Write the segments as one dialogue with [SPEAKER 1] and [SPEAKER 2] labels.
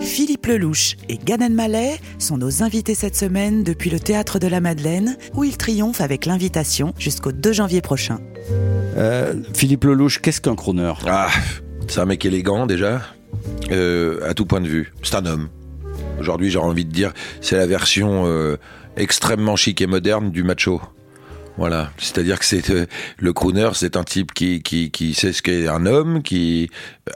[SPEAKER 1] Philippe Lelouch et Gad Elmaleh sont nos invités cette semaine depuis le Théâtre de la Madeleine, où ils triomphent avec l'invitation jusqu'au 2 janvier prochain.
[SPEAKER 2] Euh, Philippe Lelouch, qu'est-ce qu'un crooner?
[SPEAKER 3] Ah, c'est un mec élégant déjà, euh, à tout point de vue. C'est un homme. Aujourd'hui, j'aurais envie de dire, c'est la version euh, extrêmement chic et moderne du macho. Voilà, c'est-à-dire que c'est euh, le crooner, c'est un type qui, qui, qui sait ce qu'est un homme, qui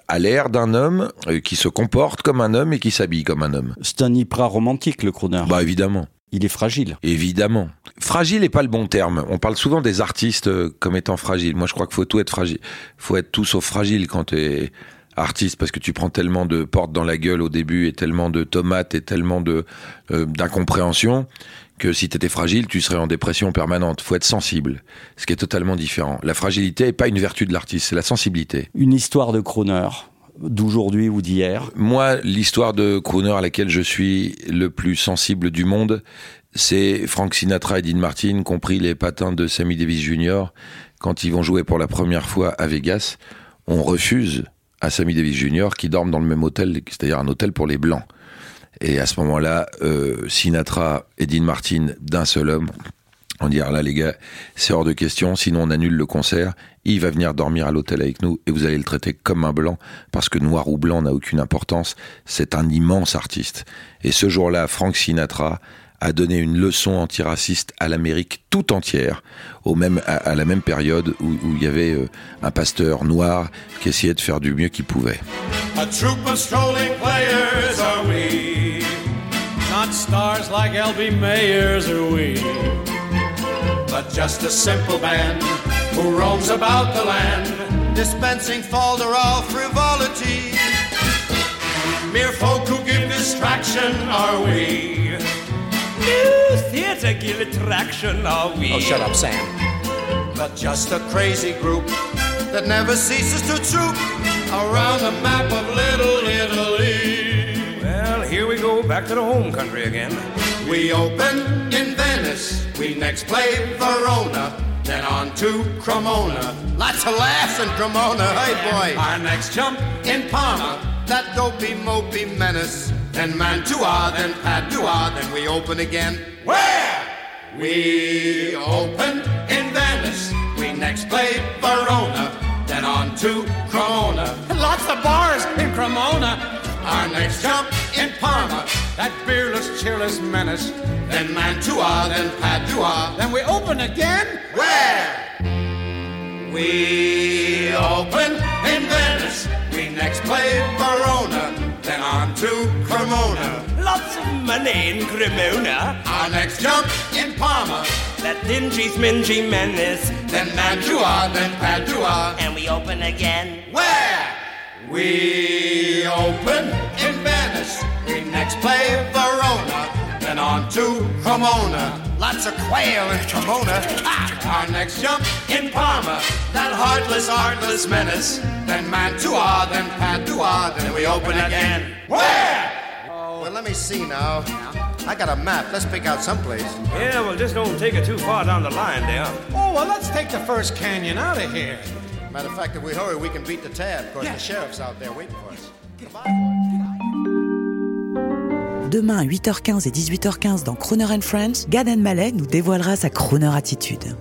[SPEAKER 3] a l'air d'un homme, euh, qui se comporte comme un homme et qui s'habille comme un homme.
[SPEAKER 2] C'est un hyper romantique, le crooner.
[SPEAKER 3] Bah évidemment.
[SPEAKER 2] Il est fragile.
[SPEAKER 3] Évidemment. Fragile n'est pas le bon terme. On parle souvent des artistes euh, comme étant fragiles. Moi, je crois qu'il faut tout être fragile. faut être tout sauf fragile quand tu es artiste parce que tu prends tellement de portes dans la gueule au début et tellement de tomates et tellement de euh, d'incompréhension que si tu étais fragile, tu serais en dépression permanente. faut être sensible, ce qui est totalement différent. La fragilité n'est pas une vertu de l'artiste, c'est la sensibilité.
[SPEAKER 2] Une histoire de crooner d'aujourd'hui ou d'hier.
[SPEAKER 3] Moi, l'histoire de crooner à laquelle je suis le plus sensible du monde, c'est Frank Sinatra et Dean Martin, compris les patins de Sammy Davis Jr. Quand ils vont jouer pour la première fois à Vegas, on refuse à Sammy Davis Jr. qui dorme dans le même hôtel, c'est-à-dire un hôtel pour les blancs. Et à ce moment-là, euh, Sinatra et Dean Martin d'un seul homme, on dit, là les gars, c'est hors de question, sinon on annule le concert, il va venir dormir à l'hôtel avec nous et vous allez le traiter comme un blanc, parce que noir ou blanc n'a aucune importance, c'est un immense artiste. Et ce jour-là, Frank Sinatra a donné une leçon antiraciste à l'Amérique tout entière, au même, à, à la même période où, où il y avait euh, un pasteur noir qui essayait de faire du mieux qu'il pouvait.
[SPEAKER 4] A troop of strolling players are we. Not stars like L.B. Mayers are we. But just a simple band who roams about the land, dispensing falderal frivolity. Mere folk who give distraction are we. Theater give attraction are we.
[SPEAKER 5] Oh, shut up, Sam.
[SPEAKER 4] But just a crazy group that never ceases to troop around the map of Little Italy. Well, here we go back to the home country again. We open in Venice, we next play Verona, then on to Cremona. Lots of laughs in Cremona, hey boy. Our next jump in Parma, that dopey mopey menace. Then Mantua, then Padua, then we open again. Where? We open in Venice. We next play Verona, then on to Cremona. Lots of bars in Cremona. Our next jump in Parma, that beerless, cheerless menace. Then Mantua, then Padua. Then we open again. Where? We open in Venice. We next play
[SPEAKER 5] Lots of money in Cremona.
[SPEAKER 4] Our next jump in Parma,
[SPEAKER 5] That dingy, smingy menace.
[SPEAKER 4] then Mantua, then Padua.
[SPEAKER 5] And we open again.
[SPEAKER 4] Where? We open in Venice. We next play Verona, then on to Cremona. Lots of quail in Cremona. Ah! Our next jump in Parma, that heartless, artless menace. Then Mantua, then Padua, then we open again. Where?
[SPEAKER 6] Let me see now. I got a map. Let's pick out someplace.
[SPEAKER 5] Yeah, well, just don't take it too far down the line there.
[SPEAKER 4] Oh, well, let's take the first canyon out of here.
[SPEAKER 6] Matter of fact, if we hurry, we can beat the tab. Of course, the sheriff's out there waiting for us.
[SPEAKER 1] Demain à 8h15 et 18h15 dans Crooner and Friends, Gad Elmaleh nous dévoilera sa crooner attitude.